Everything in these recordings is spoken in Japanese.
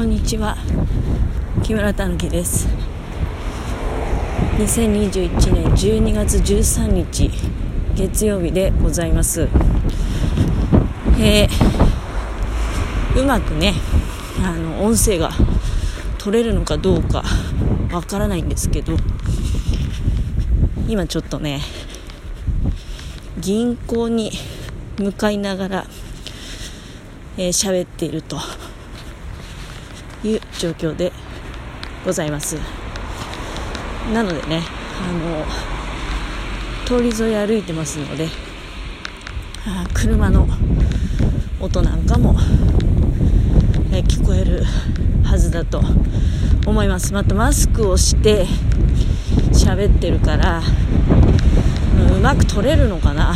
こんにちは。木村たぬきです。2021年12月13日月曜日でございます。えー、うまくねあの音声が取れるのかどうかわからないんですけど今ちょっとね銀行に向かいながらえー、喋っているという状況でございます。なのでねあの通り沿い歩いてますのであ車の音なんかも、え、聞こえるはずだと思います。またマスクをして喋ってるからうまく撮れるのかな。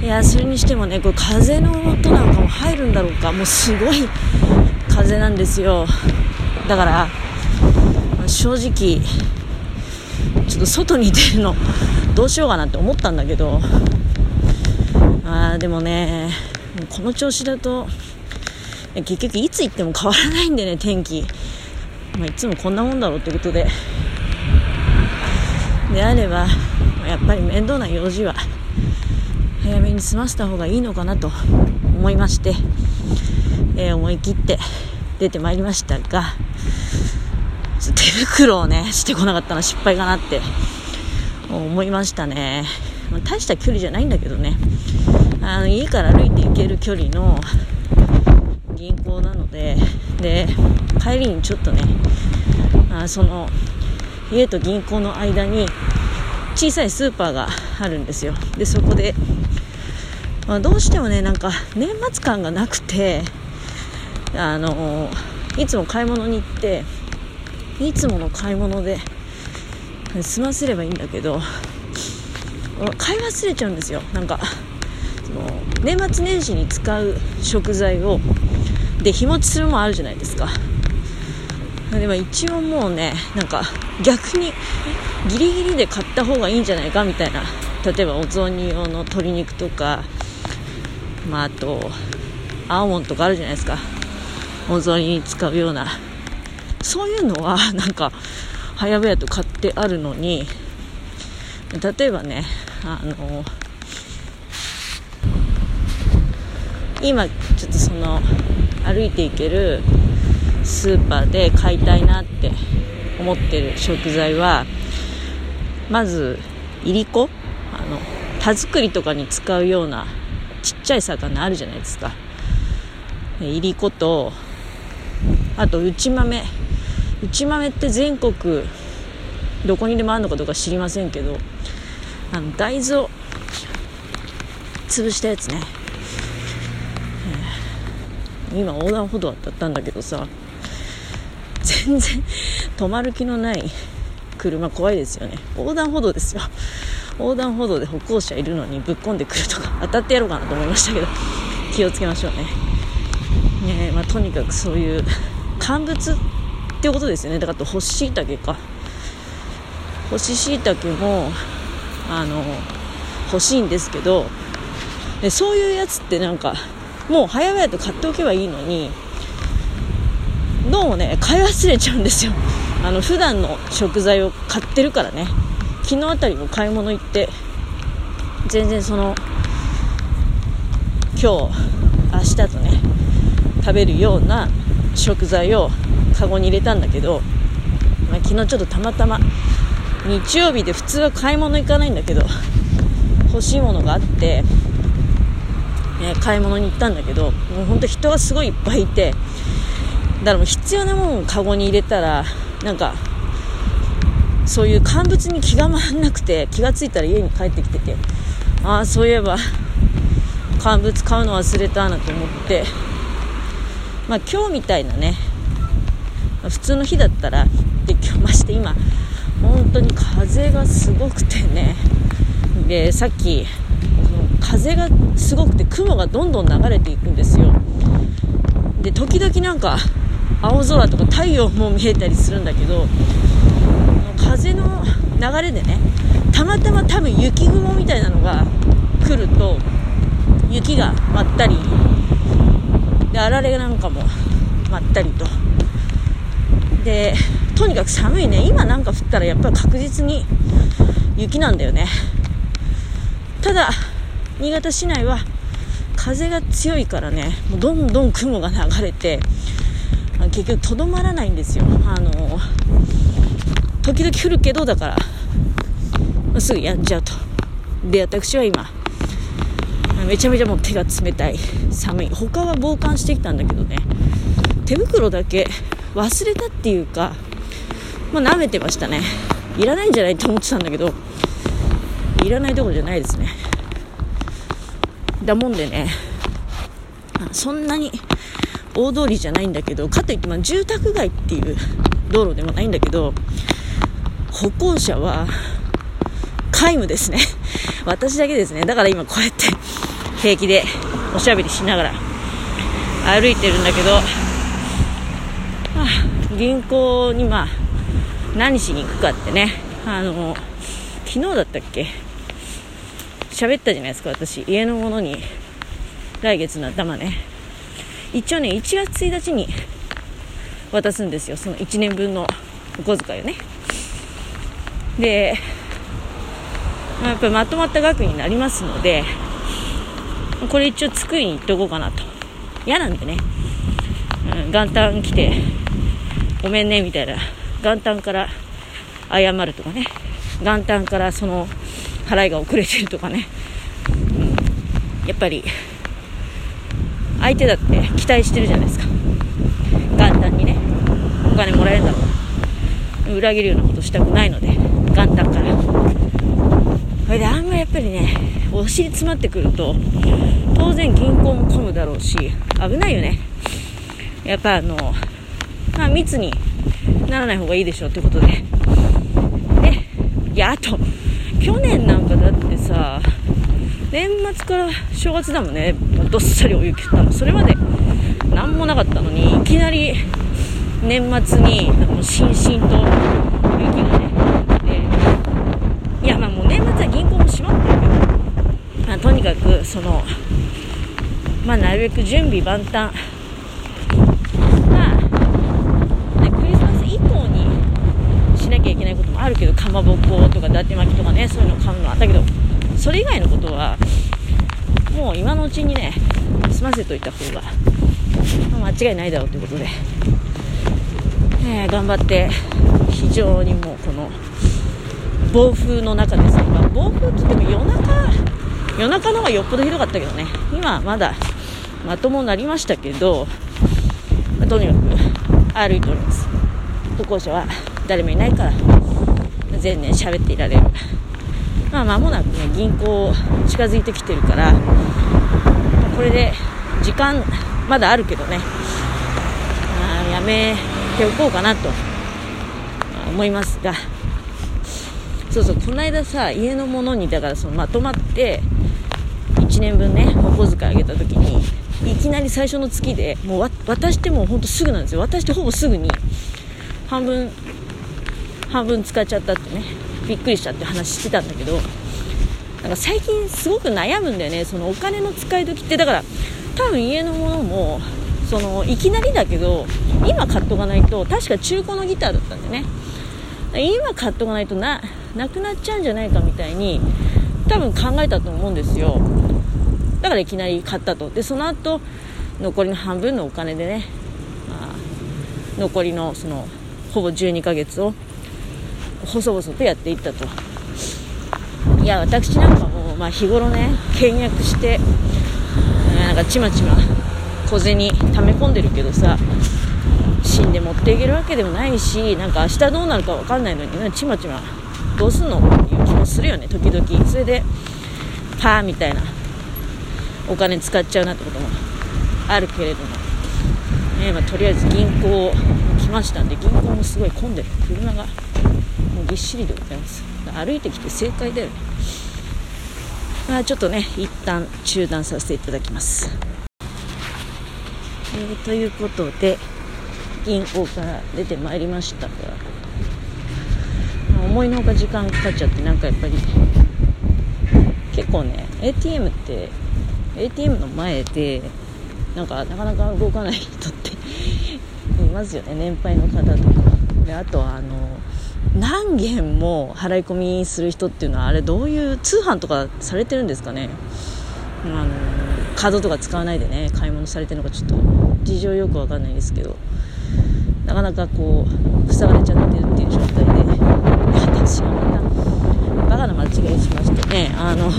いやそれにしてもねこれ風の音なんかも入るんだろうか。もうすごい風なんですよ。だから正直ちょっと外に出るのどうしようかなって思ったんだけど。あーでもねこの調子だと結局いつ行っても変わらないんでね天気、まあ、いつもこんなもんだろうってことで。であればやっぱり面倒な用事は早めに済ませた方がいいのかなと思いまして、えー、思い切って出てまいりましたが手袋をねしてこなかったのは失敗かなって思いましたね、まあ、大した距離じゃないんだけどね。あの家から歩いて行ける距離の銀行なのでで帰りにちょっとねあその家と銀行の間に小さいスーパーがあるんですよ。でそこでまあ、どうしてもねなんか年末感がなくてあのいつも買い物に行っていつもの買い物で済ませればいいんだけど買い忘れちゃうんですよ。なんかその年末年始に使う食材をで日持ちするもあるじゃないですか。でも一応もうねなんか逆にギリギリで買った方がいいんじゃないかみたいな例えばお雑煮用の鶏肉とかまあ、あと青モンドとかあるじゃないですか。お雑煮に使うようなそういうのは なんか早々と買ってあるのに例えばねあの今ちょっとその歩いていけるスーパーで買いたいなって思ってる食材はまずいりこあの田作りとかに使うようなちっちゃい魚あるじゃないですか。いりことあと内豆。内豆って全国どこにでもあるのかどうか知りませんけどあの大豆を潰したやつね、今横断歩道渡ったんだけどさ全然止まる気のない車怖いですよね。横断歩道ですよ。横断歩道で歩行者いるのにぶっ込んでくるとか当たってやろうかなと思いましたけど気をつけましょうね。ねまあ、とにかくそういう乾物ってことですよね。だから干し椎茸か。干し椎茸もあの欲しいんですけどでそういうやつってなんかもう早々と買っておけばいいのにどうもね買い忘れちゃうんですよ。あの普段の食材を買ってるからね。昨日あたりも買い物行って全然その今日明日とね食べるような食材をカゴに入れたんだけど、まあ、昨日ちょっとたまたま日曜日で普通は買い物行かないんだけど欲しいものがあって、ね、買い物に行ったんだけどもう本当人がすごいいっぱいいてだからもう必要なものをカゴに入れたらなんかそういう乾物に気が回らなくて気が付いたら家に帰ってきててああそういえば乾物買うの忘れたなと思ってまあ今日みたいなね。普通の日だったらで今日まして今本当に風がすごくてね。でさっき風がすごくて雲がどんどん流れていくんですよ。で時々なんか青空とか太陽も見えたりするんだけど風の流れでねたまたま多分雪雲みたいなのが来ると雪が舞ったりであられなんかもまったりと。でとにかく寒いね。今なんか降ったらやっぱり確実に雪なんだよね。ただ新潟市内は風が強いからね。もうどんどん雲が流れて結局とどまらないんですよ。あの時々降るけどだから。すぐやんじゃうと。で私は今めちゃめちゃもう手が冷たい。寒い。他は防寒してきたんだけどね。手袋だけ忘れたっていうかまあ舐めてましたね。いらないんじゃないと思ってたんだけどいらないところじゃないですね。だもんでねそんなに大通りじゃないんだけどかといってま住宅街っていう道路でもないんだけど歩行者は皆無ですね。私だけですね。だから今こうやって平気でおしゃべりしながら歩いてるんだけど、あ、銀行にまあ何しに行くかってね。あの昨日だったっけ？喋ったじゃないですか私。家のものに来月の頭ね。一応ね1月1日に渡すんですよ。その1年分のお小遣いをね。で、まあ、やっぱまとまった額になりますのでこれ一応作りに行っておこうかなと。嫌なんでね、うん、元旦来てごめんねみたいな。元旦から謝るとかね。元旦からその払いが遅れてるとかね、うん、やっぱり相手だって期待してるじゃないですか。元旦にねお金もらえるんだろう裏切るようなことしたくないので元旦から。それであんまやっぱりねお尻詰まってくると当然銀行も混むだろうし危ないよね。やっぱあのまあ密にならない方がいいでしょうってことで。でいやあと去年なんかだってさ年末から正月だもんね。どっさりお雪降ったの。それまで何もなかったのにいきなり年末にもうしんしんと雪がねでいやまあもう年末は銀行も閉まってるけど、まあ、とにかくそのまあなるべく準備万端。まあ、ね、クリスマス以降にしなきゃいけないこともあるけどかまぼことか伊達巻きとかねそういうの買うのはあったけどそれ以外のことはもう今のうちにね済ませといた方が、まあ、間違いないだろうということで、えー、頑張って非常にもうこの暴風の中ですね、まあ、暴風って言っても夜中夜中の方がよっぽどひどかったけどね。今まだまともになりましたけど、まあ、とにかく歩いております。歩行者は誰もいないから全然喋っていられる。まあ、間もなくね、銀行近づいてきてるから、これで時間まだあるけどね、あやめておこうかなと思いますが、そうそう、この間さ、家のものに、だからそのまとまって、1年分ね、お小遣いあげた時に、いきなり最初の月で、もう渡してもほんとすぐなんですよ。渡してほぼすぐに、半分、半分使っちゃったってね。びっくりしたって話してたんだけどなんか最近すごく悩むんだよねそのお金の使い時ってだから多分家のものもそのいきなりだけど今買っとかないと確か中古のギターだったんでね今買っとかないとななくなっちゃうんじゃないかみたいに多分考えたと思うんですよ。だからいきなり買ったと。でその後残りの半分のお金でね、まあ、残りのそのほぼ12ヶ月を細々とやっていったと。いや私なんかも、まあ、日頃ね倹約してなんかちまちま小銭溜め込んでるけどさ死んで持っていけるわけでもないしなんか明日どうなるか分かんないのにねちまちまどうすんのっていう気もするよね時々。それでパーみたいなお金使っちゃうなってこともあるけれども、ねまあ、とりあえず銀行来ましたんで銀行もすごい混んでる車がもうぎっしりでございます。歩いてきて正解だよね。まあちょっとね一旦中断させていただきます。え、ということで銀行から出てまいりましたが、まあ、思いのほか時間かかっちゃってなんかやっぱり結構ね ATM って ATM の前でなんかなかなか動かない人っていますよね。年配の方とか。であとはあの何件も払い込みする人っていうのはあれどういう通販とかされてるんですかね。あのカードとか使わないでね買い物されてるのかちょっと事情よくわかんないですけど。なかなかこう塞がれちゃってるっていう状態で私はまたバカな間違いしましてねあの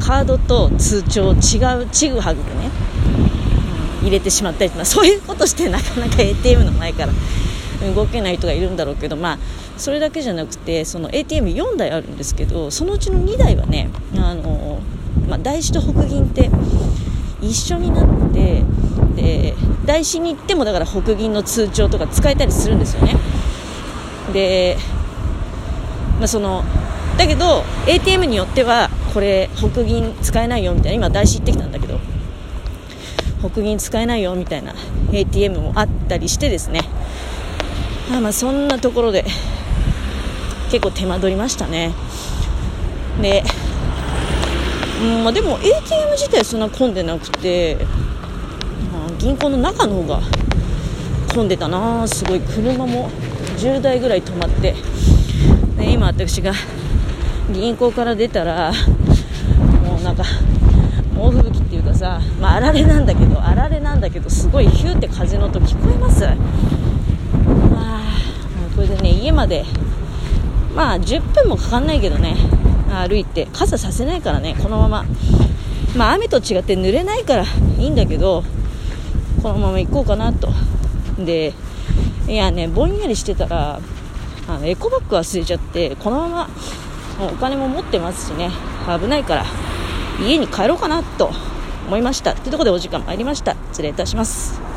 カードと通帳違うちぐはぐでね、うん、入れてしまったりとかそういうことしてなかなか ATM の前から動けない人がいるんだろうけどまあそれだけじゃなくてその ATM4 台あるんですけどそのうちの2台はねあの、まあ、台紙と北銀って一緒になってで台紙に行ってもだから北銀の通帳とか使えたりするんですよね。で、まあ、そのだけど ATM によってはこれ北銀使えないよみたいな今台紙行ってきたんだけど北銀使えないよみたいな ATM もあったりしてですね。まあまあそんなところで結構手間取りましたね。で、うんまあ、でも ATM 自体そんな混んでなくて、銀行の中の方が混んでたな。すごい。車も10台ぐらい止まって。で今私が銀行から出たらもうなんか猛吹雪っていうかさ、まあ、あられなんだけどあられなんだけどすごいヒューって風の音聞こえます。あこれでね家までまあ10分もかかんないけどね歩いて傘させないからねこのまま。まあ雨と違って濡れないからいいんだけどこのまま行こうかなと。でいやねぼんやりしてたらあのエコバッグ忘れちゃってこのままもうお金も持ってますしね危ないから家に帰ろうかなと思いました。というところでお時間参りました。失礼いたします。